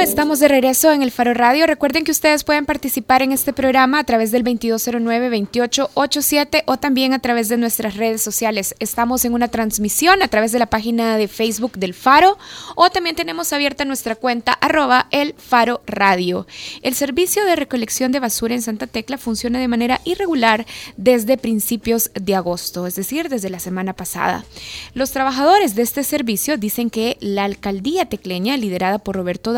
Estamos de regreso en el Faro Radio. Recuerden que ustedes pueden participar en este programa a través del 2209-2887 o también a través de nuestras redes sociales. Estamos en una transmisión a través de la página de Facebook del Faro o también tenemos abierta nuestra cuenta arroba el Faro Radio. El servicio de recolección de basura en Santa Tecla funciona de manera irregular desde principios de agosto, es decir, desde la semana pasada. Los trabajadores de este servicio dicen que la alcaldía tecleña, liderada por Roberto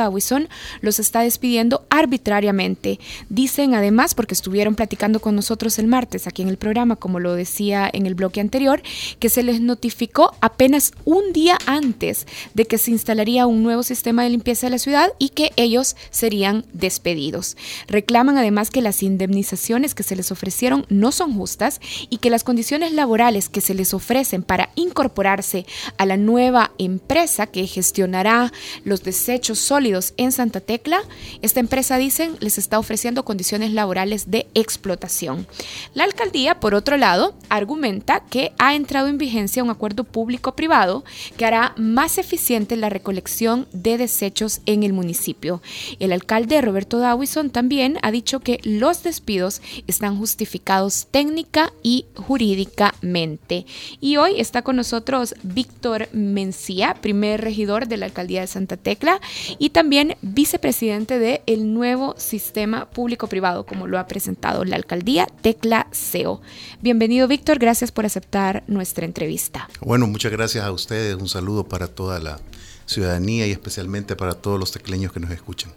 Los está despidiendo arbitrariamente. Dicen además, porque estuvieron platicando con nosotros el martes aquí en el programa, como lo decía en el bloque anterior, que se les notificó apenas un día antes de que se instalaría un nuevo sistema de limpieza de la ciudad y que ellos serían despedidos. Reclaman además que las indemnizaciones que se les ofrecieron no son justas y que las condiciones laborales que se les ofrecen para incorporarse a la nueva empresa que gestionará los desechos sólidos en Santa Tecla. Esta empresa, dicen, les está ofreciendo condiciones laborales de explotación. La alcaldía, por otro lado, argumenta que ha entrado en vigencia un acuerdo público-privado que hará más eficiente la recolección de desechos en el municipio. El alcalde Roberto Dawison también ha dicho que los despidos están justificados técnica y jurídicamente. Y hoy está con nosotros Víctor Mencía, primer regidor de la alcaldía de Santa Tecla, y también vicepresidente del el nuevo sistema público-privado, como lo ha presentado la alcaldía Tecla CEO. Bienvenido, Víctor. Gracias por aceptar nuestra entrevista. Bueno, muchas gracias a ustedes. Un saludo para toda la ciudadanía y especialmente para todos los tecleños que nos escuchan.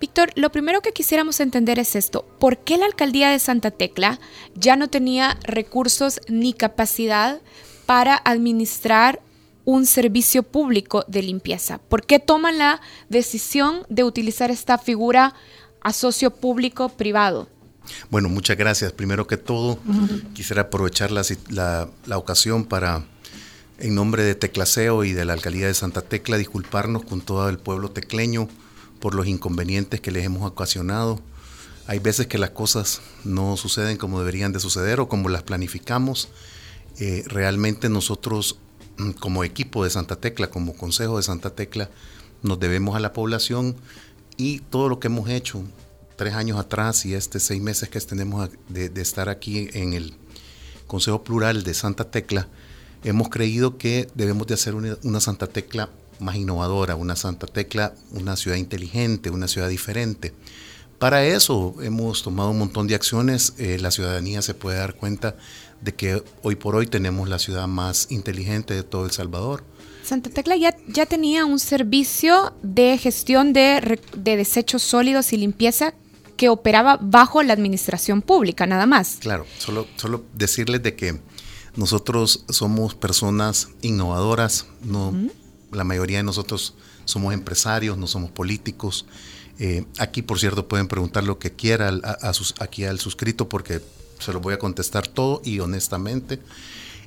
Víctor, lo primero que quisiéramos entender es esto. ¿Por qué la alcaldía de Santa Tecla ya no tenía recursos ni capacidad para administrar un servicio público de limpieza? ¿Por qué toman la decisión de utilizar esta figura a socio público-privado? Bueno, muchas gracias. Primero que todo, quisiera aprovechar la, ocasión para, en nombre de Teclaseo y de la Alcaldía de Santa Tecla, disculparnos con todo el pueblo tecleño por los inconvenientes que les hemos ocasionado. Hay veces que las cosas no suceden como deberían de suceder o como las planificamos. Eh, realmente nosotros como equipo de Santa Tecla, como Consejo de Santa Tecla, nos debemos a la población y todo lo que hemos hecho tres años atrás y este seis meses que tenemos de, estar aquí en el Consejo Plural de Santa Tecla, hemos creído que debemos de hacer una, Santa Tecla más innovadora, una Santa Tecla, una ciudad inteligente, una ciudad diferente. Para eso hemos tomado un montón de acciones. Eh, la ciudadanía se puede dar cuenta de que hoy por hoy tenemos la ciudad más inteligente de todo El Salvador. Santa Tecla ya, ya tenía un servicio de gestión de, de desechos sólidos y limpieza que operaba bajo la administración pública, nada más. Claro, solo, solo decirles de que nosotros somos personas innovadoras, no, la mayoría de nosotros somos empresarios, no somos políticos. Eh, aquí, por cierto, pueden preguntar lo que quieran a, sus, aquí al suscrito porque se lo voy a contestar todo y honestamente.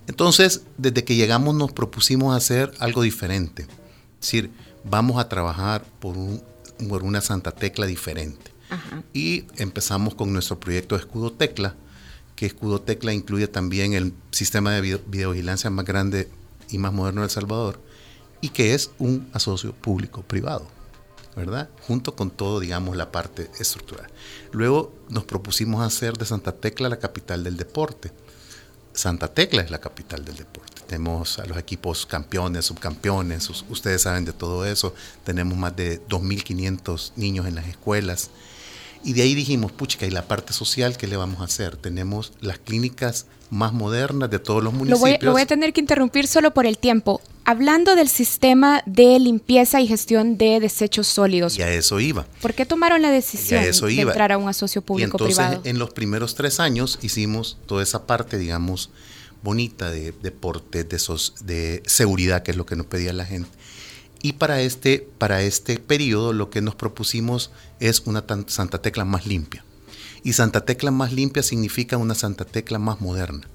Entonces, desde que llegamos nos propusimos hacer algo diferente. Es decir, vamos a trabajar por, un, por una Santa Tecla diferente. Y empezamos con nuestro proyecto de Escudo Tecla, que Escudo Tecla incluye también el sistema de videovigilancia más grande y más moderno de El Salvador, y que es un asocio público-privado. ¿Verdad? Junto con todo, digamos, la parte estructural. Luego nos propusimos hacer de Santa Tecla la capital del deporte. Santa Tecla es la capital del deporte. Tenemos a los equipos campeones, subcampeones, ustedes saben de todo eso. Tenemos más de 2.500 niños en las escuelas. Y de ahí dijimos, puchica, ¿y la parte social qué le vamos a hacer? Tenemos las clínicas más modernas de todos los municipios. Lo voy, a tener que interrumpir solo por el tiempo. Hablando del sistema de limpieza y gestión de desechos sólidos. Y a eso iba. ¿Por qué tomaron la decisión de entrar a un asocio público-privado? entonces, en los primeros tres años hicimos toda esa parte, digamos, bonita de deporte, de, de seguridad, que es lo que nos pedía la gente. Y para este, para este periodo lo que nos propusimos es una Santa Tecla más limpia. Y Santa Tecla más limpia significa una Santa Tecla más moderna.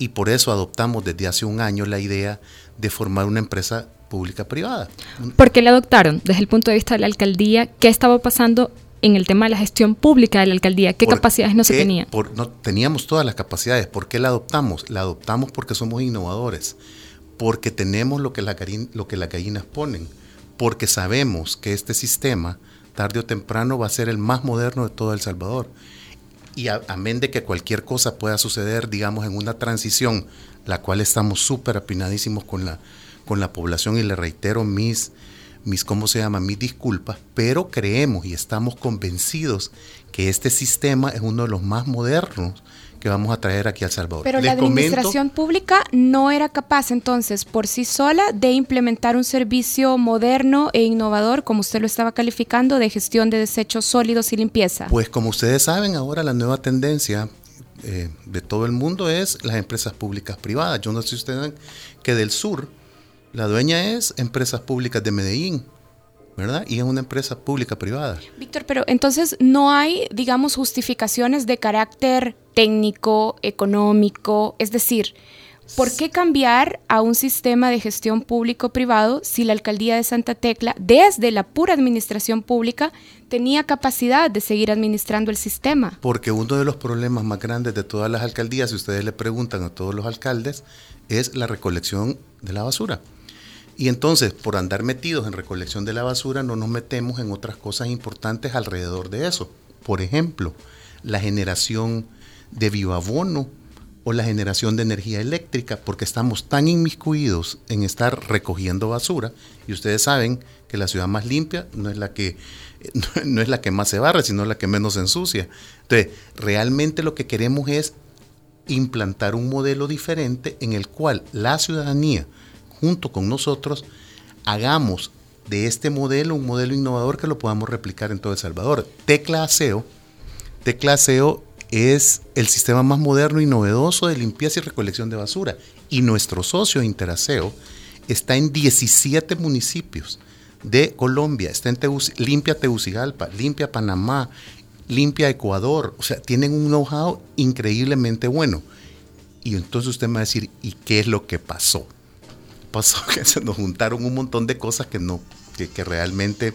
Y por eso adoptamos desde hace un año la idea de formar una empresa pública privada. ¿Por qué la adoptaron? Desde el punto de vista de la alcaldía, ¿qué estaba pasando en el tema de la gestión pública de la alcaldía? ¿Qué capacidades no se tenían? no, teníamos todas las capacidades. ¿Por qué la adoptamos? La adoptamos porque somos innovadores porque tenemos lo que, lo que las gallinas ponen, porque sabemos que este sistema, tarde o temprano, va a ser el más moderno de todo El Salvador. Y amén de que cualquier cosa pueda suceder, digamos, en una transición, la cual estamos súper apinadísimos con la, con la población y le reitero mis, mis, ¿cómo se llama? Mis disculpas, pero creemos y estamos convencidos que este sistema es uno de los más modernos que vamos a traer aquí a El Salvador. Pero la administración pública no era capaz entonces por sí sola de implementar un servicio moderno e innovador, como usted lo estaba calificando, de gestión de desechos sólidos y limpieza. Pues como ustedes saben, ahora la nueva tendencia eh, de todo el mundo es las empresas públicas privadas. Yo no sé si ustedes saben que del sur la dueña es Empresas Públicas de Medellín. ¿Verdad? Y es una empresa pública privada. Víctor, pero entonces no hay, digamos, justificaciones de carácter técnico, económico, es decir, ¿por qué cambiar a un sistema de gestión público-privado si la alcaldía de Santa Tecla, desde la pura administración pública, tenía capacidad de seguir administrando el sistema? Porque uno de los problemas más grandes de todas las alcaldías, si ustedes le preguntan a todos los alcaldes, es la recolección de la basura. Y entonces, por andar metidos en recolección de la basura, no nos metemos en otras cosas importantes alrededor de eso. Por ejemplo, la generación de bioabono o la generación de energía eléctrica, porque estamos tan inmiscuidos en estar recogiendo basura, y ustedes saben que la ciudad más limpia no es la que, no es la que más se barre, sino la que menos se ensucia. Entonces, realmente lo que queremos es implantar un modelo diferente en el cual la ciudadanía, junto con nosotros, hagamos de este modelo un modelo innovador que lo podamos replicar en todo El Salvador. Tecla Aseo, Tecla Aseo es el sistema más moderno y novedoso de limpieza y recolección de basura. Y nuestro socio Interaseo está en 17 municipios de Colombia. Está en Limpia Tegucigalpa, Limpia Panamá, Limpia Ecuador. O sea, tienen un know-how increíblemente bueno. Y entonces usted me va a decir, ¿y qué es lo que pasó? Pasó que se nos juntaron un montón de cosas que no, que, que realmente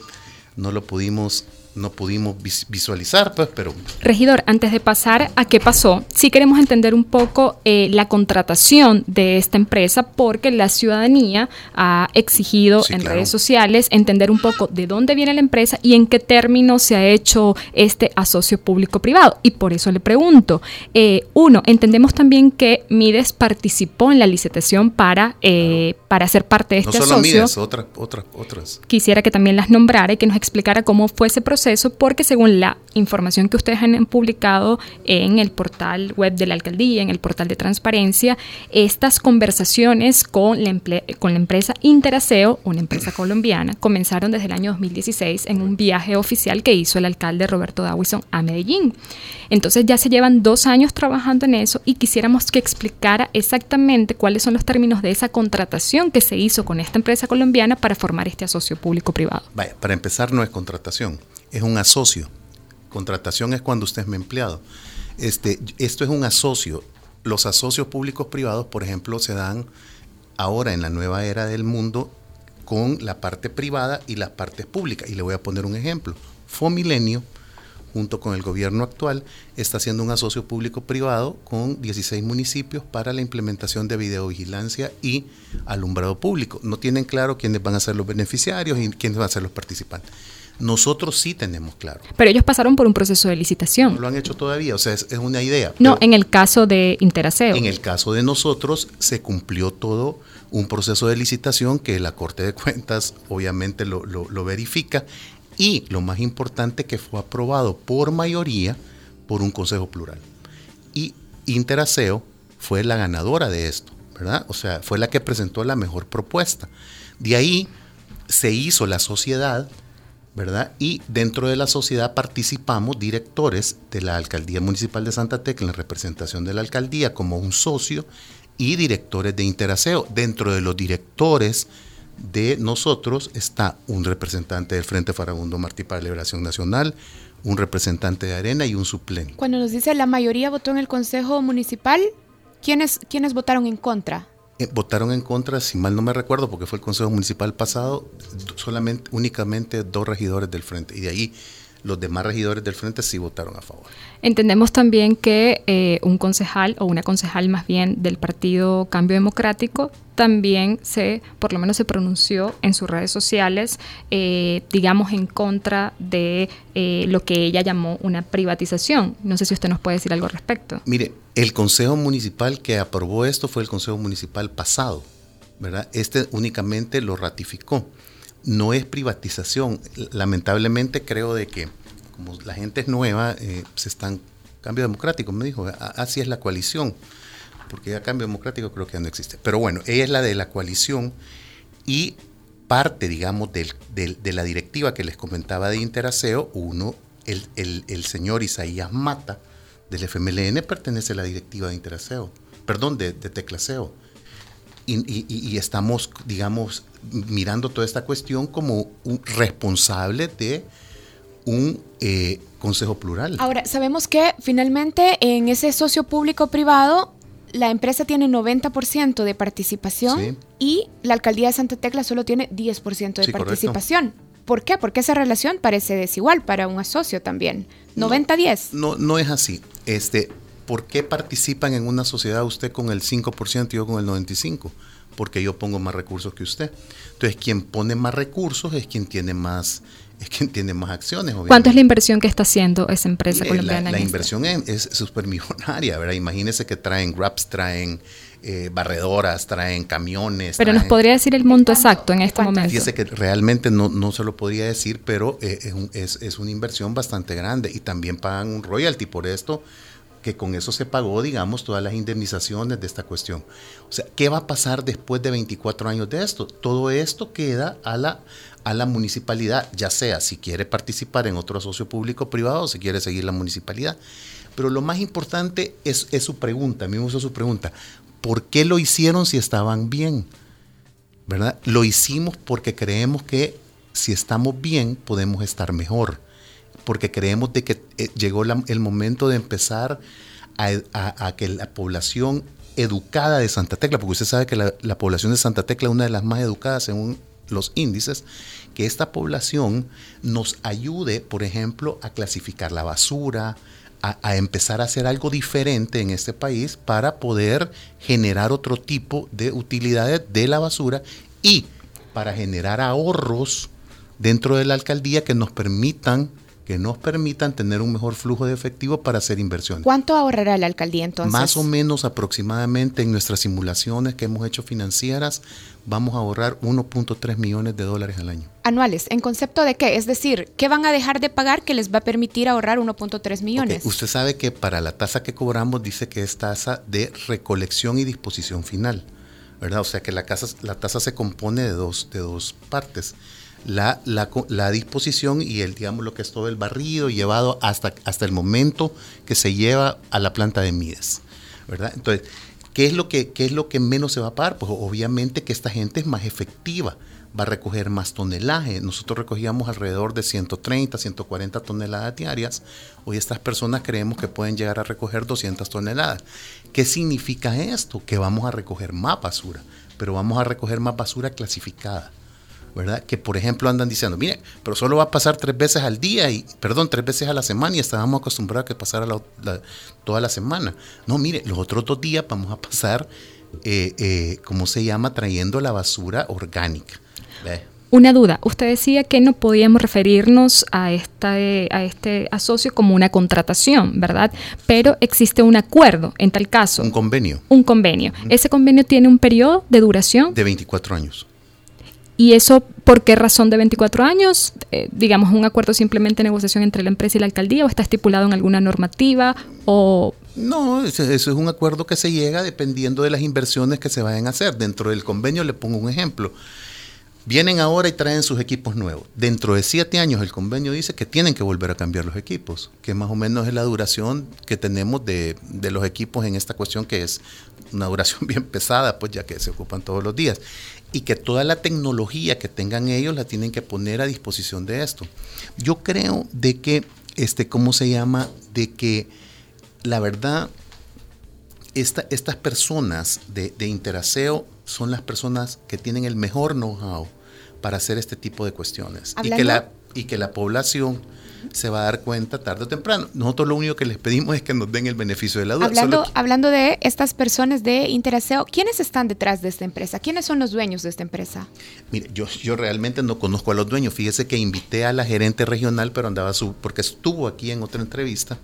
no lo pudimos no pudimos visualizar, pues, pero... Regidor, antes de pasar a qué pasó, sí queremos entender un poco eh, la contratación de esta empresa porque la ciudadanía ha exigido en redes sociales entender un poco de dónde viene la empresa y en qué términos se ha hecho este asocio público-privado. Y por eso le pregunto, eh, uno, entendemos también que Mides participó en la licitación para, eh, para ser parte de este no solo Mides, otras, otras, otras. Quisiera que también las nombrara y que nos explicara cómo fue ese proceso porque según la información que ustedes han publicado en el portal web de la alcaldía, en el portal de transparencia, estas conversaciones con la, con la empresa Interaseo, una empresa colombiana, comenzaron desde el año 2016 en un viaje oficial que hizo el alcalde Roberto Dawison a Medellín. Entonces ya se llevan dos años trabajando en eso y quisiéramos que explicara exactamente cuáles son los términos de esa contratación que se hizo con esta empresa colombiana para formar este asocio público-privado. Vaya, para empezar no es contratación es un asocio. Contratación es cuando usted es mi empleado. Este, esto es un asocio. Los asocios públicos privados, por ejemplo, se dan ahora en la nueva era del mundo con la parte privada y las partes públicas. Y le voy a poner un ejemplo. Fomilenio, junto con el gobierno actual, está haciendo un asocio público-privado con 16 municipios para la implementación de videovigilancia y alumbrado público. No tienen claro quiénes van a ser los beneficiarios y quiénes van a ser los participantes. Nosotros sí tenemos claro. Pero ellos pasaron por un proceso de licitación. No lo han hecho todavía, o sea, es, una idea. No, en el caso de Interaseo. En el caso de nosotros se cumplió todo un proceso de licitación que la Corte de Cuentas obviamente lo, lo verifica y lo más importante que fue aprobado por mayoría por un consejo plural. Y Interaseo fue la ganadora de esto, ¿verdad? O sea, fue la que presentó la mejor propuesta. De ahí se hizo la sociedad ¿verdad? Y dentro de la sociedad participamos directores de la Alcaldía Municipal de Santa Tecla en representación de la alcaldía como un socio y directores de Interaseo. Dentro de los directores de nosotros está un representante del Frente Farabundo Martí para la Liberación Nacional, un representante de Arena y un suplente. Cuando nos dice la mayoría votó en el Consejo Municipal, ¿quiénes, quiénes votaron en contra? Eh, votaron en contra, si mal no me recuerdo, porque fue el Consejo Municipal pasado, solamente, únicamente dos regidores del frente. Y de ahí los demás regidores del frente sí votaron a favor. Entendemos también que eh, un concejal o una concejal más bien del partido Cambio Democrático también se, por lo menos se pronunció en sus redes sociales, eh, digamos, en contra de eh, lo que ella llamó una privatización. No sé si usted nos puede decir algo al respecto. Mire, el Consejo Municipal que aprobó esto fue el Consejo Municipal pasado, ¿verdad? Este únicamente lo ratificó. No es privatización. Lamentablemente creo de que como la gente es nueva, eh, se están cambio democrático, me dijo, así es la coalición, porque ya cambio democrático creo que ya no existe. Pero bueno, ella es la de la coalición y parte, digamos, de la directiva que les comentaba de Interaseo, uno, el, el, señor Isaías Mata del FMLN pertenece a la directiva de Interaseo, perdón, de, de Teclaseo. Y, y, y, estamos, digamos, mirando toda esta cuestión como un responsable de un eh, consejo plural. Ahora, sabemos que finalmente en ese socio público-privado la empresa tiene 90% de participación y la alcaldía de Santa Tecla solo tiene 10% de participación. ¿Por qué? Porque esa relación parece desigual para un socio también. 90-10. No, no, es así. Este, ¿Por qué participan en una sociedad usted con el 5% y yo con el 95%? Porque yo pongo más recursos que usted. Entonces, quien pone más recursos es quien tiene más es quien tiene más acciones. ¿Cuánto es la inversión que está haciendo esa empresa colombiana? La, inversión es súper millonaria, ¿verdad? Imagínese que traen grabs, traen eh, barredoras, traen camiones. Pero nos podría decir el monto exacto en este momento. Fíjese que realmente no, no se lo podría decir, pero eh, es, es, una inversión bastante grande y también pagan un royalty por esto que con eso se pagó, digamos, todas las indemnizaciones de esta cuestión. O sea, ¿qué va a pasar después de 24 años de esto? Todo esto queda a la, a la municipalidad, ya sea si quiere participar en otro socio público privado o si quiere seguir la municipalidad. Pero lo más importante es, su pregunta, a mí me gusta su pregunta, ¿por qué lo hicieron si estaban bien? ¿Verdad? Lo hicimos porque creemos que si estamos bien podemos estar mejor, porque creemos de que eh, llegó el momento de empezar a, que la población educada de Santa Tecla, porque usted sabe que la población de Santa Tecla es una de las más educadas según los índices, que esta población nos ayude, por ejemplo, a clasificar la basura, a, empezar a hacer algo diferente en este país para poder generar otro tipo de utilidades de la basura y para generar ahorros dentro de la alcaldía que nos permitan que nos permitan tener un mejor flujo de efectivo para hacer inversiones. ¿Cuánto ahorrará la alcaldía entonces? Más o menos aproximadamente en nuestras simulaciones que hemos hecho financieras, vamos a ahorrar 1.3 millones de dólares al año. Anuales, ¿en concepto de qué? Es decir, ¿qué van a dejar de pagar que les va a permitir ahorrar 1.3 millones? Usted sabe que para la tasa que cobramos dice que es tasa de recolección y disposición final, ¿verdad? O sea que la, casa, la tasa se compone de dos, de dos partes la, la, disposición y el, digamos, lo que es todo el barrido llevado hasta, hasta el momento que se lleva a la planta de Mides, ¿verdad? Entonces, ¿qué es, lo que, ¿qué es lo que menos se va a pagar? Pues obviamente que esta gente es más efectiva, va a recoger más tonelaje. Nosotros recogíamos alrededor de 130, 140 toneladas diarias. Hoy estas personas creemos que pueden llegar a recoger 200 toneladas. ¿Qué significa esto? Que vamos a recoger más basura, pero vamos a recoger más basura clasificada. ¿Verdad? Que por ejemplo andan diciendo, mire, pero solo va a pasar tres veces al día, y perdón, tres veces a la semana y estábamos acostumbrados a que pasara toda la semana. No, mire, los otros dos días vamos a pasar, eh, eh, ¿cómo se llama? Trayendo la basura orgánica. Una duda, usted decía que no podíamos referirnos a, esta, a este asocio como una contratación, ¿verdad? Pero existe un acuerdo en tal caso. Un convenio. Un convenio. ¿Ese convenio tiene un periodo de duración? De 24 años. ¿Y eso por qué razón de 24 años? Eh, digamos, un acuerdo simplemente negociación entre la empresa y la alcaldía o está estipulado en alguna normativa o... No, eso, es un acuerdo que se llega dependiendo de las inversiones que se vayan a hacer. Dentro del convenio le pongo un ejemplo. Vienen ahora y traen sus equipos nuevos. Dentro de siete años el convenio dice que tienen que volver a cambiar los equipos, que más o menos es la duración que tenemos de, de los equipos en esta cuestión, que es una duración bien pesada, pues ya que se ocupan todos los días y que toda la tecnología que tengan ellos la tienen que poner a disposición de esto. Yo creo de que, este, ¿cómo se llama? De que la verdad, esta, estas personas de, de Interaseo son las personas que tienen el mejor know-how para hacer este tipo de cuestiones. Y que, la, y que la población se va a dar cuenta tarde o temprano. Nosotros lo único que les pedimos es que nos den el beneficio de la duda. Hablando, hablando de estas personas de Interaseo, ¿quiénes están detrás de esta empresa? ¿Quiénes son los dueños de esta empresa? Mire, yo, yo realmente no conozco a los dueños. Fíjese que invité a la gerente regional, pero andaba su, porque estuvo aquí en otra entrevista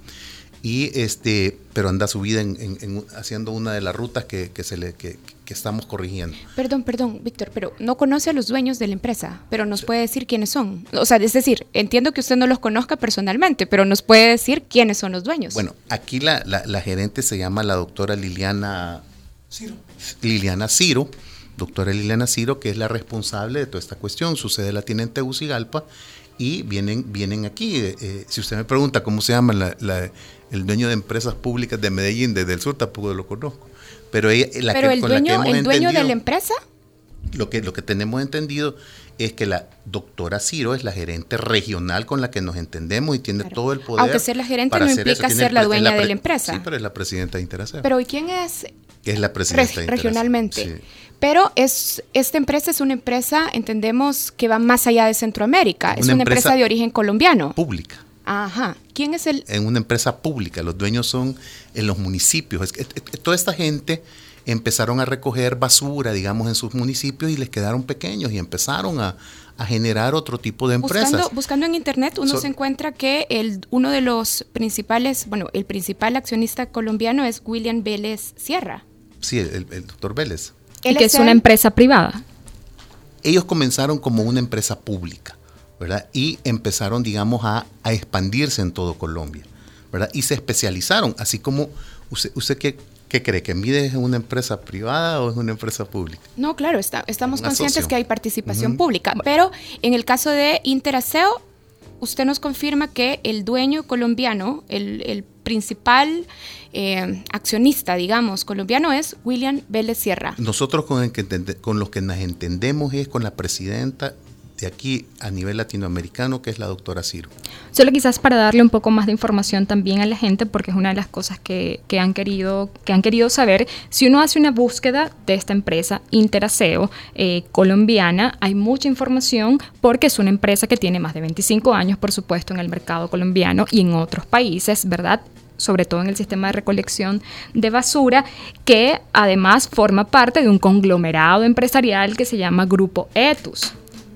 y este pero anda subida en, en, haciendo una de las rutas que, que se le que, que, estamos corrigiendo. Perdón, perdón, Víctor, pero no conoce a los dueños de la empresa, pero nos puede decir quiénes son. O sea, es decir, entiendo que usted no los conozca personalmente, pero nos puede decir quiénes son los dueños. Bueno, aquí la, la, la gerente se llama la doctora Liliana Ciro. Liliana Ciro, doctora Liliana Ciro, que es la responsable de toda esta cuestión. Su sede la tiene en Tegucigalpa y vienen, vienen aquí. Eh, si usted me pregunta cómo se llama la, la el dueño de empresas públicas de Medellín, desde el sur tampoco lo conozco. Pero, ella, la Pero que, el, dueño, el dueño de la empresa. Lo que, lo que tenemos entendido es que la doctora Ciro es la gerente regional con la que nos entendemos y tiene claro. todo el poder. Aunque ser la gerente no implica ser la dueña la de la empresa. Sí, pero es la presidenta de Interaceo. Pero ¿y quién es? Es la presidenta Re regionalmente. Sí. Pero es, esta empresa es una empresa, entendemos, que va más allá de Centroamérica. Una es una empresa, empresa de origen colombiano. Pública. Ajá. ¿Quién es el...? En una empresa pública. Los dueños son en los municipios. Es que, toda esta gente empezaron a recoger basura, digamos, en sus municipios y les quedaron pequeños y empezaron a, a generar otro tipo de empresas. Buscando, buscando en internet uno so, se encuentra que el, uno de los principales, bueno, el principal accionista colombiano es William Vélez Sierra. Sí, el, el doctor Vélez. Y que es, es una empresa privada. Ellos comenzaron como una empresa pública. ¿Verdad? Y empezaron, digamos, a, a, expandirse en todo Colombia, ¿verdad? Y se especializaron, así como usted, usted qué, qué cree, que Mide es una empresa privada o es una empresa pública? No, claro, está, estamos conscientes que hay participación uh -huh. pública, pero en el caso de Interaseo, usted nos confirma que el dueño colombiano, el, el principal eh, accionista, digamos, colombiano es William Vélez Sierra. Nosotros con, el que con los que nos entendemos es con la presidenta de aquí a nivel latinoamericano, que es la doctora Ciro. Solo quizás para darle un poco más de información también a la gente, porque es una de las cosas que, que, han, querido, que han querido saber. Si uno hace una búsqueda de esta empresa Interaseo eh, colombiana, hay mucha información porque es una empresa que tiene más de 25 años, por supuesto, en el mercado colombiano y en otros países, ¿verdad? sobre todo en el sistema de recolección de basura, que además forma parte de un conglomerado empresarial que se llama Grupo Etus.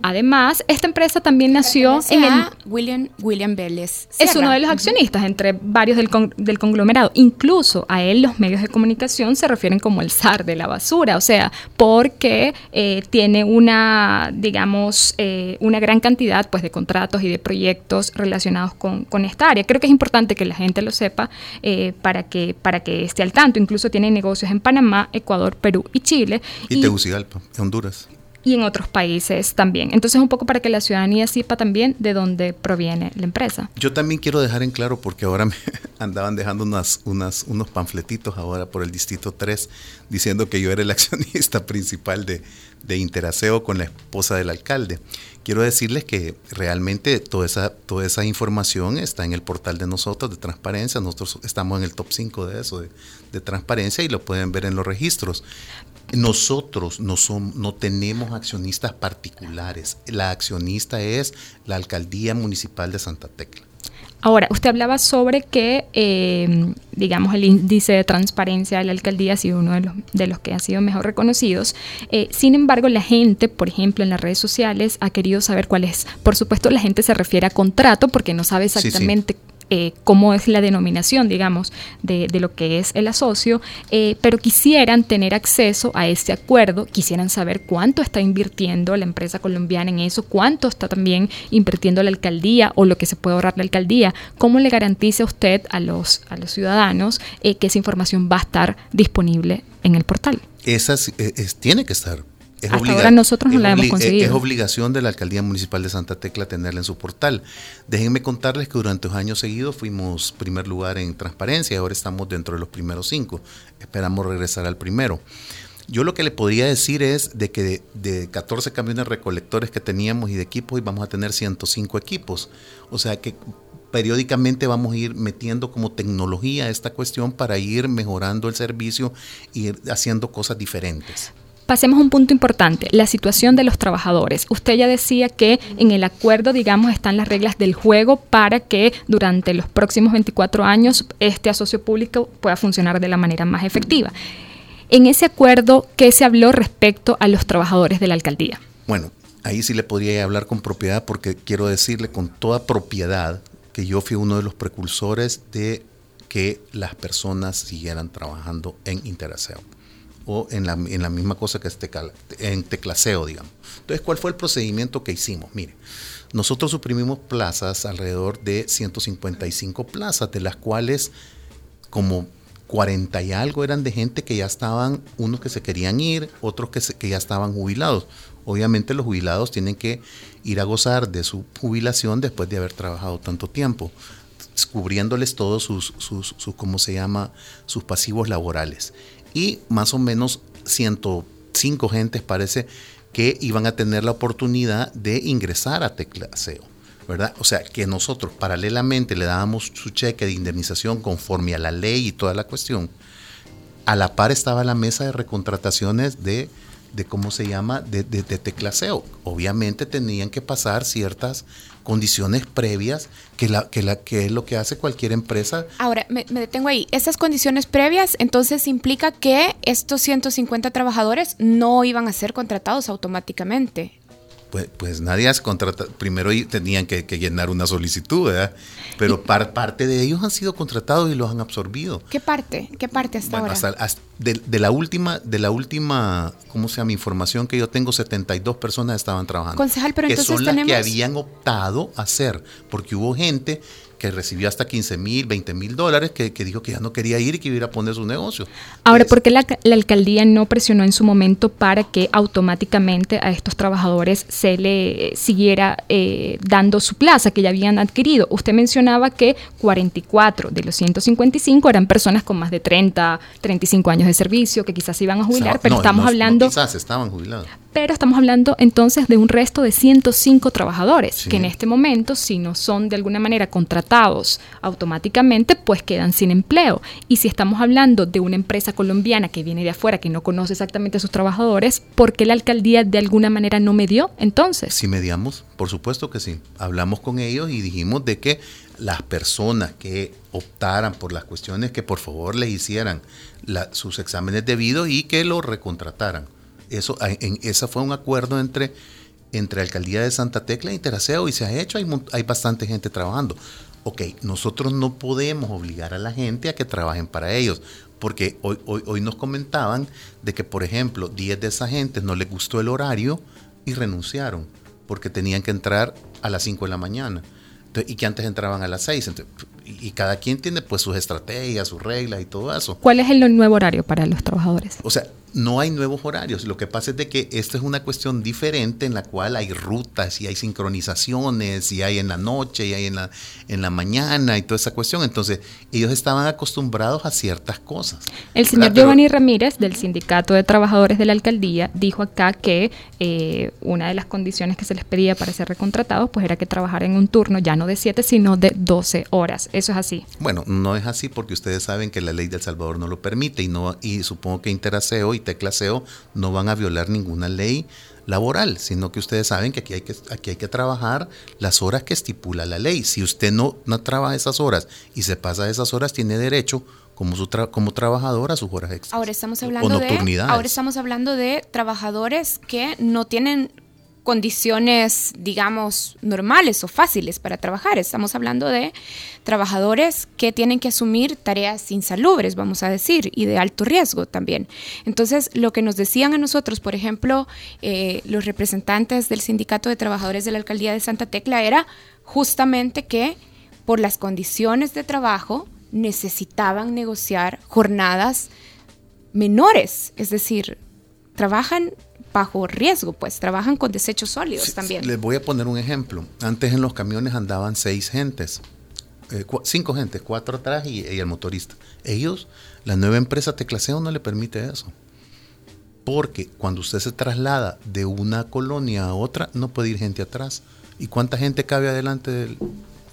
Además, esta empresa también nació en el... William, William Vélez. Sierra. Es uno de los accionistas entre varios del, con, del, conglomerado. Incluso a él los medios de comunicación se refieren como el zar de la basura, o sea, porque eh, tiene una, digamos, eh, una gran cantidad pues, de contratos y de proyectos relacionados con, con, esta área. Creo que es importante que la gente lo sepa eh, para, que, para que esté al tanto. Incluso tiene negocios en Panamá, Ecuador, Perú y Chile. Y, y Tegucigalpa, Honduras y en otros países también. Entonces, un poco para que la ciudadanía sepa también de dónde proviene la empresa. Yo también quiero dejar en claro, porque ahora me andaban dejando unas, unas, unos panfletitos ahora por el Distrito 3 diciendo que yo era el accionista principal de, de Interaseo con la esposa del alcalde. Quiero decirles que realmente toda esa, toda esa información está en el portal de nosotros de transparencia. Nosotros estamos en el top 5 de eso, de, de transparencia, y lo pueden ver en los registros. Nosotros no, son, no tenemos accionistas particulares. La accionista es la Alcaldía Municipal de Santa Tecla. Ahora, usted hablaba sobre que, eh, digamos, el índice de transparencia de la alcaldía ha sido uno de los, de los que ha sido mejor reconocidos. Eh, sin embargo, la gente, por ejemplo, en las redes sociales ha querido saber cuál es. Por supuesto, la gente se refiere a contrato porque no sabe exactamente. Sí, sí eh, cómo es la denominación, digamos, de, de lo que es el asocio, eh, pero quisieran tener acceso a este acuerdo, quisieran saber cuánto está invirtiendo la empresa colombiana en eso, cuánto está también invirtiendo la alcaldía o lo que se puede ahorrar la alcaldía, cómo le garantiza usted a los, a los ciudadanos eh, que esa información va a estar disponible en el portal. Esa es, es, tiene que estar es Hasta ahora nosotros no la hemos conseguido. Es obligación de la Alcaldía Municipal de Santa Tecla tenerla en su portal. Déjenme contarles que durante los años seguidos fuimos primer lugar en transparencia y ahora estamos dentro de los primeros cinco. Esperamos regresar al primero. Yo lo que le podría decir es de que de, de 14 camiones recolectores que teníamos y de equipos, vamos a tener 105 equipos. O sea que periódicamente vamos a ir metiendo como tecnología esta cuestión para ir mejorando el servicio y ir haciendo cosas diferentes. Pasemos a un punto importante, la situación de los trabajadores. Usted ya decía que en el acuerdo, digamos, están las reglas del juego para que durante los próximos 24 años este asocio público pueda funcionar de la manera más efectiva. En ese acuerdo, ¿qué se habló respecto a los trabajadores de la alcaldía? Bueno, ahí sí le podría hablar con propiedad porque quiero decirle con toda propiedad que yo fui uno de los precursores de que las personas siguieran trabajando en Interaseo o en la, en la misma cosa que es en teclaseo, digamos. Entonces, ¿cuál fue el procedimiento que hicimos? Mire, nosotros suprimimos plazas, alrededor de 155 plazas, de las cuales como 40 y algo eran de gente que ya estaban, unos que se querían ir, otros que, que ya estaban jubilados. Obviamente los jubilados tienen que ir a gozar de su jubilación después de haber trabajado tanto tiempo, cubriéndoles todos sus, sus, sus ¿cómo se llama?, sus pasivos laborales y más o menos 105 gentes parece que iban a tener la oportunidad de ingresar a Teclaseo. ¿verdad? O sea, que nosotros paralelamente le dábamos su cheque de indemnización conforme a la ley y toda la cuestión. A la par estaba la mesa de recontrataciones de de cómo se llama, de, teclaseo. Obviamente tenían que pasar ciertas condiciones previas, que, la, que, la, que es lo que hace cualquier empresa. Ahora, me, me detengo ahí. Esas condiciones previas, entonces implica que estos 150 trabajadores no iban a ser contratados automáticamente. Pues, pues, nadie hace contratado. Primero tenían que, llenar una solicitud, ¿verdad? Pero parte de ellos han sido contratados y los han absorbido. ¿Qué parte? ¿Qué parte hasta ahora? de, la última, de la última, ¿cómo se llama? Información que yo tengo, 72 personas estaban trabajando. Concejal, pero que son las que habían optado a hacer, porque hubo gente que recibió hasta 15 mil, 20 mil dólares, que, dijo que ya no quería ir y que iba a poner su negocio. Ahora, ¿por qué la, alcaldía no presionó en su momento para que automáticamente a estos trabajadores se le siguiera eh, dando su plaza que ya habían adquirido? Usted mencionaba que 44 de los 155 eran personas con más de 30, 35 años de servicio, que quizás se iban a jubilar, pero estamos hablando... quizás estaban jubilados pero estamos hablando entonces de un resto de 105 trabajadores que en este momento, si no son de alguna manera contratados automáticamente, pues quedan sin empleo. Y si estamos hablando de una empresa colombiana que viene de afuera, que no conoce exactamente a sus trabajadores, ¿por qué la alcaldía de alguna manera no medió entonces? Sí mediamos, por supuesto que sí. Hablamos con ellos y dijimos de que las personas que optaran por las cuestiones que por favor les hicieran sus exámenes debidos y que lo recontrataran eso, en, esa fue un acuerdo entre, entre Alcaldía de Santa Tecla e Interaseo y se ha hecho, hay, hay bastante gente trabajando. Ok, nosotros no podemos obligar a la gente a que trabajen para ellos, porque hoy, hoy, hoy nos comentaban de que, por ejemplo, 10 de esa gente no les gustó el horario y renunciaron, porque tenían que entrar a las 5 de la mañana y que antes entraban a las 6. y cada quien tiene pues sus estrategias, sus reglas y todo eso. ¿Cuál es el nuevo horario para los trabajadores? O sea, no hay nuevos horarios. Lo que pasa es de que esta es una cuestión diferente en la cual hay rutas y hay sincronizaciones y hay en la noche y hay en la, en la mañana y toda esa cuestión. Entonces, ellos estaban acostumbrados a ciertas cosas. El señor Giovanni Ramírez del Sindicato de Trabajadores de la Alcaldía dijo acá que eh, una de las condiciones que se les pedía para ser recontratados pues era que trabajaran en un turno ya no de 7 sino de 12 horas. ¿Eso es así? Bueno, no es así porque ustedes saben que la ley de El Salvador no lo permite y, no, y supongo que Interaseo y teclaseo no van a violar ninguna ley laboral, sino que ustedes saben que aquí hay que, aquí hay que trabajar las horas que estipula la ley. Si usted no, no trabaja esas horas y se pasa esas horas, tiene derecho como, su como trabajador a sus horas extras. Ahora estamos hablando de ahora estamos hablando de trabajadores que no tienen condiciones, digamos, normales o fáciles para trabajar. Estamos hablando de trabajadores que tienen que asumir tareas insalubres, vamos a decir, y de alto riesgo también. Entonces, lo que nos decían a nosotros, por ejemplo, eh, los representantes del Sindicato de Trabajadores de la Alcaldía de Santa Tecla, era justamente que por las condiciones de trabajo necesitaban negociar jornadas menores, es decir, trabajan bajo riesgo, pues trabajan con desechos sólidos también. Les voy a poner un ejemplo. Antes en los camiones andaban seis gentes, eh, cinco gentes, cuatro atrás y, el motorista. Ellos, la nueva empresa Teclaseo no le permite eso. Porque cuando usted se traslada de una colonia a otra, no puede ir gente atrás. ¿Y cuánta gente cabe adelante del,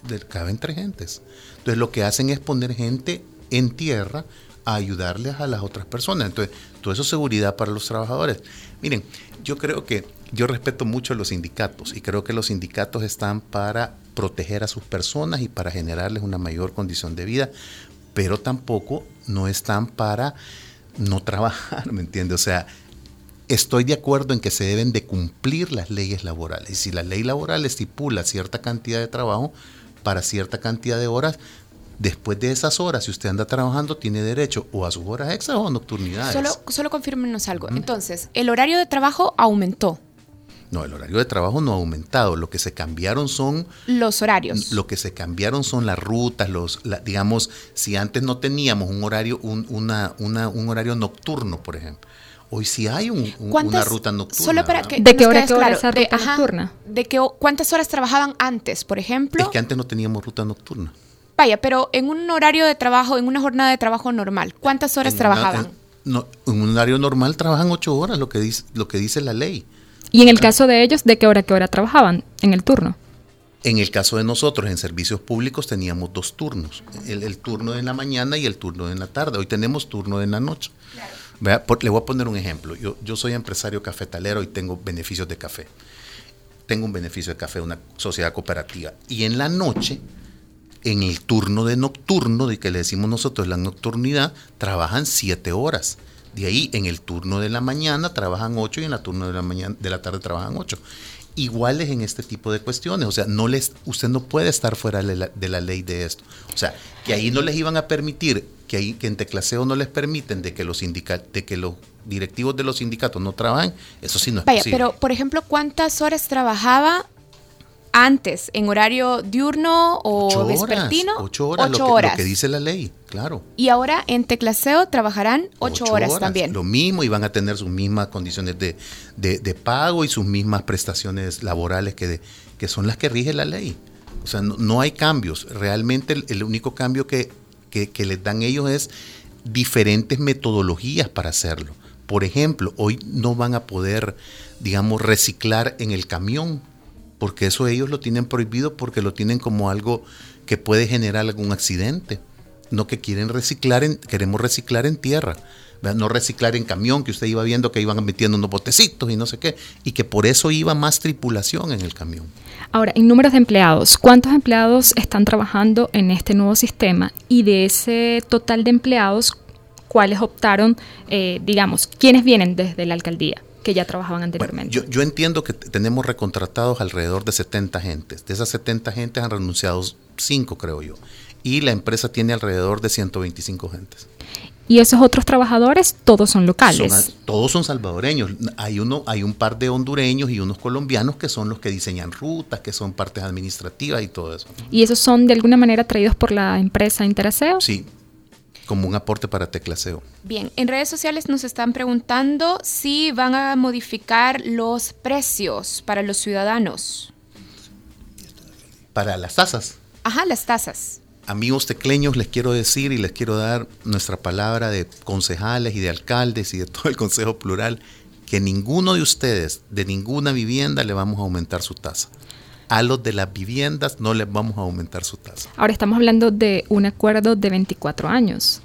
del caben tres gentes? Entonces lo que hacen es poner gente en tierra a ayudarles a las otras personas. Entonces, todo eso es seguridad para los trabajadores. Miren, yo creo que yo respeto mucho a los sindicatos y creo que los sindicatos están para proteger a sus personas y para generarles una mayor condición de vida, pero tampoco no están para no trabajar, ¿me entiende? O sea, estoy de acuerdo en que se deben de cumplir las leyes laborales. Y si la ley laboral estipula cierta cantidad de trabajo para cierta cantidad de horas, después de esas horas, si usted anda trabajando, tiene derecho o a sus horas extras o a nocturnidades. Solo, solo confírmenos algo. Entonces, el horario de trabajo aumentó. No, el horario de trabajo no ha aumentado. Lo que se cambiaron son los horarios. Lo que se cambiaron son las rutas, los, digamos, si antes no teníamos un horario, un, una, un horario nocturno, por ejemplo. Hoy sí hay una ruta nocturna. Solo para que ¿De qué hora, qué hora esa ruta nocturna? De que, ¿Cuántas horas trabajaban antes, por ejemplo? Es que antes no teníamos ruta nocturna. Vaya, pero en un horario de trabajo, en una jornada de trabajo normal, ¿cuántas horas trabajaban? en, no, en un horario normal trabajan ocho horas, lo que dice, lo que dice la ley. Y en el caso de ellos, ¿de qué hora qué hora trabajaban en el turno? En el caso de nosotros, en servicios públicos, teníamos dos turnos, el, turno de la mañana y el turno de la tarde. Hoy tenemos turno de la noche. le voy a poner un ejemplo. Yo, yo soy empresario cafetalero y tengo beneficios de café. Tengo un beneficio de café, una sociedad cooperativa. Y en la noche, en el turno de nocturno, de que le decimos nosotros la nocturnidad, trabajan siete horas. De ahí en el turno de la mañana trabajan ocho y en el turno de la mañana de la tarde trabajan ocho. Iguales en este tipo de cuestiones, o sea, no les usted no puede estar fuera de la, ley de esto. O sea, que ahí no les iban a permitir que ahí que en Teclaseo no les permiten de que los de que los directivos de los sindicatos no trabajen, eso sí no es Vaya, pero por ejemplo, ¿cuántas horas trabajaba antes, en horario diurno o vespertino. ocho horas, ocho lo, que, horas. lo que dice la ley, claro. Y ahora en teclaseo trabajarán ocho, horas, también. Lo mismo y van a tener sus mismas condiciones de, de, pago y sus mismas prestaciones laborales que, que son las que rige la ley. O sea, no, hay cambios. Realmente el, único cambio que, que, que les dan ellos es diferentes metodologías para hacerlo. Por ejemplo, hoy no van a poder, digamos, reciclar en el camión porque eso ellos lo tienen prohibido porque lo tienen como algo que puede generar algún accidente. No que quieren reciclar, en, queremos reciclar en tierra, no reciclar en camión, que usted iba viendo que iban metiendo unos botecitos y no sé qué, y que por eso iba más tripulación en el camión. Ahora, en números de empleados, ¿cuántos empleados están trabajando en este nuevo sistema? Y de ese total de empleados, ¿cuáles optaron, eh, digamos, quiénes vienen desde la alcaldía? Que ya trabajaban anteriormente. yo, entiendo que tenemos recontratados alrededor de 70 gentes. De esas 70 gentes han renunciado 5, creo yo. Y la empresa tiene alrededor de 125 gentes. Y esos otros trabajadores, todos son locales. todos son salvadoreños. Hay uno, hay un par de hondureños y unos colombianos que son los que diseñan rutas, que son partes administrativas y todo eso. ¿Y esos son de alguna manera traídos por la empresa Interaseo? Sí, como un aporte para teclaseo. Bien, en redes sociales nos están preguntando si van a modificar los precios para los ciudadanos. Para las tasas. Ajá, las tasas. Amigos tecleños, les quiero decir y les quiero dar nuestra palabra de concejales y de alcaldes y de todo el consejo plural, que ninguno de ustedes, de ninguna vivienda, le vamos a aumentar su tasa a los de las viviendas no les vamos a aumentar su tasa. Ahora estamos hablando de un acuerdo de 24 años,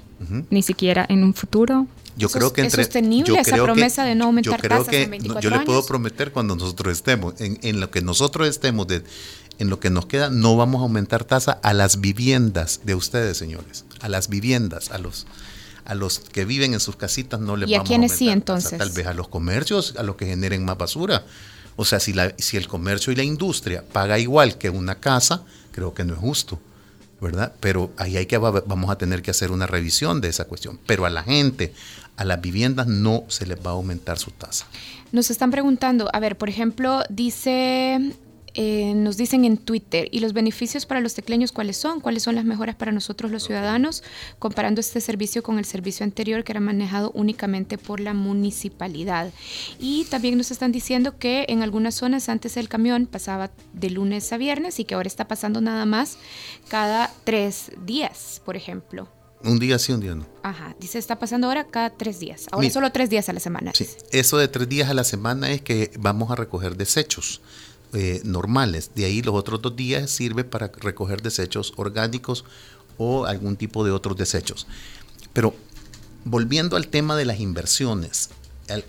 ni siquiera en un futuro. Yo creo que entre, es sostenible esa promesa de no aumentar yo creo tasas que en 24 yo le puedo prometer cuando nosotros estemos en, lo que nosotros estemos de, en lo que nos queda no vamos a aumentar tasa a las viviendas de ustedes, señores, a las viviendas, a los a los que viven en sus casitas no les vamos a aumentar. ¿Y a quiénes sí entonces? Tal vez a los comercios, a los que generen más basura. O sea, si, la, si el comercio y la industria paga igual que una casa, creo que no es justo, ¿verdad? Pero ahí hay que, vamos a tener que hacer una revisión de esa cuestión. Pero a la gente, a las viviendas no se les va a aumentar su tasa. Nos están preguntando, a ver, por ejemplo, dice eh, nos dicen en Twitter, ¿y los beneficios para los tecleños cuáles son? ¿Cuáles son las mejoras para nosotros los ciudadanos? Comparando este servicio con el servicio anterior que era manejado únicamente por la municipalidad. Y también nos están diciendo que en algunas zonas antes el camión pasaba de lunes a viernes y que ahora está pasando nada más cada tres días, por ejemplo. Un día sí, un día no. Ajá, dice, está pasando ahora cada tres días. Ahora solo tres días a la semana. Sí, eso de tres días a la semana es que vamos a recoger desechos. Eh, normales. De ahí los otros dos días sirve para recoger desechos orgánicos o algún tipo de otros desechos. Pero volviendo al tema de las inversiones,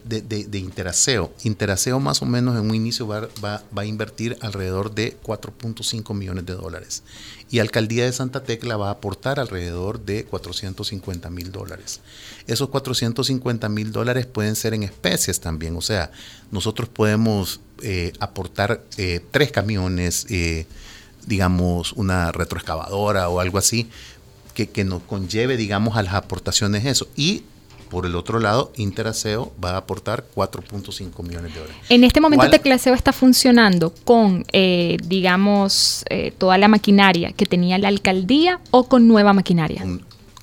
de, Interaseo. Interaseo más o menos en un inicio va, a invertir alrededor de 4.5 millones de dólares. Y Alcaldía de Santa Tecla va a aportar alrededor de 450 mil dólares. Esos 450 mil dólares pueden ser en especies también. O sea, nosotros podemos eh, aportar eh, tres camiones, eh, digamos, una retroexcavadora o algo así, que, que nos conlleve, digamos, a las aportaciones eso. Y por el otro lado, Interaseo va a aportar 4.5 millones de dólares. En este momento Teclaseo está funcionando con, eh, digamos, eh, toda la maquinaria que tenía la alcaldía o con nueva maquinaria.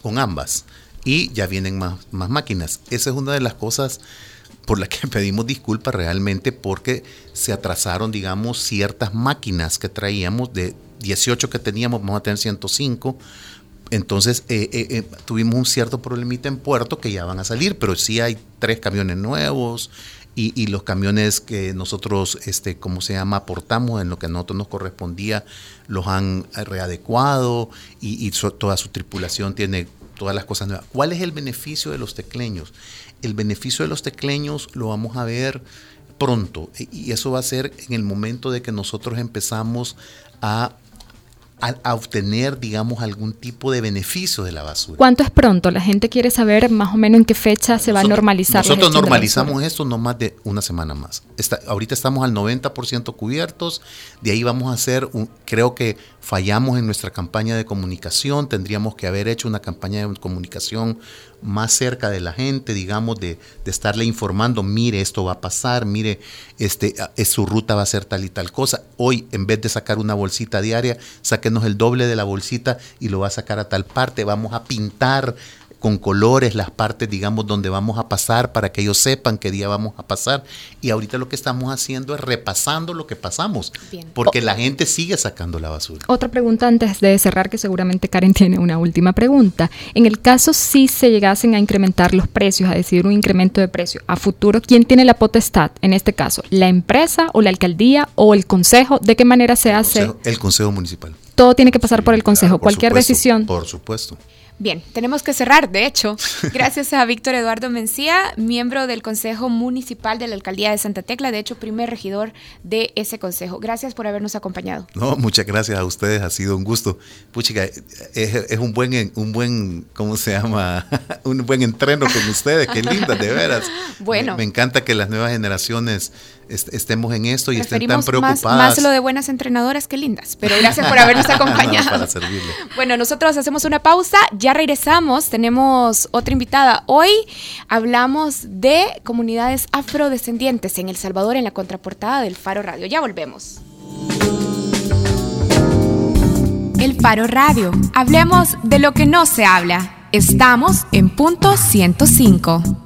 Con, ambas. Y ya vienen más, más máquinas. Esa es una de las cosas por las que pedimos disculpas realmente porque se atrasaron, digamos, ciertas máquinas que traíamos de 18 que teníamos, vamos a tener 105 entonces eh, eh, eh, tuvimos un cierto problemita en puerto que ya van a salir, pero sí hay tres camiones nuevos y, los camiones que nosotros, este, ¿cómo se llama?, aportamos en lo que a nosotros nos correspondía, los han readecuado y, toda su tripulación tiene todas las cosas nuevas. ¿Cuál es el beneficio de los tecleños? El beneficio de los tecleños lo vamos a ver pronto y eso va a ser en el momento de que nosotros empezamos a a, obtener, digamos, algún tipo de beneficio de la basura. ¿Cuánto es pronto? La gente quiere saber más o menos en qué fecha se va a normalizar. Nosotros normalizamos esto no más de una semana más. ahorita estamos al 90% cubiertos, de ahí vamos a hacer, un, creo que fallamos en nuestra campaña de comunicación, tendríamos que haber hecho una campaña de comunicación más cerca de la gente, digamos, de, estarle informando, mire, esto va a pasar, mire, este, es, su ruta va a ser tal y tal cosa. Hoy, en vez de sacar una bolsita diaria, sáquenos el doble de la bolsita y lo va a sacar a tal parte. Vamos a pintar con colores las partes, digamos, donde vamos a pasar para que ellos sepan qué día vamos a pasar. Y ahorita lo que estamos haciendo es repasando lo que pasamos, porque la gente sigue sacando la basura. Otra pregunta antes de cerrar, que seguramente Karen tiene una última pregunta. En el caso si se llegasen a incrementar los precios, a decidir un incremento de precio a futuro, ¿quién tiene la potestad en este caso? ¿La empresa o la alcaldía o el consejo? ¿De qué manera se hace? el consejo municipal. Todo tiene que pasar por el consejo, cualquier decisión. Por supuesto. Bien, tenemos que cerrar, de hecho. Gracias a Víctor Eduardo Mencía, miembro del Consejo Municipal de la Alcaldía de Santa Tecla, de hecho, primer regidor de ese consejo. Gracias por habernos acompañado. No, muchas gracias a ustedes, ha sido un gusto. Puchica, es, un buen, un buen, ¿cómo se llama? un buen entreno con ustedes, qué linda, de veras. Bueno. Me, encanta que las nuevas generaciones estemos en esto y estén tan preocupadas. Más, lo de buenas entrenadoras que lindas, pero gracias por habernos acompañado. para servirle. Bueno, nosotros hacemos una pausa, ya regresamos, tenemos otra invitada. Hoy hablamos de comunidades afrodescendientes en El Salvador en la contraportada del Faro Radio. Ya volvemos. El Faro Radio. Hablemos de lo que no se habla. Estamos en punto 105.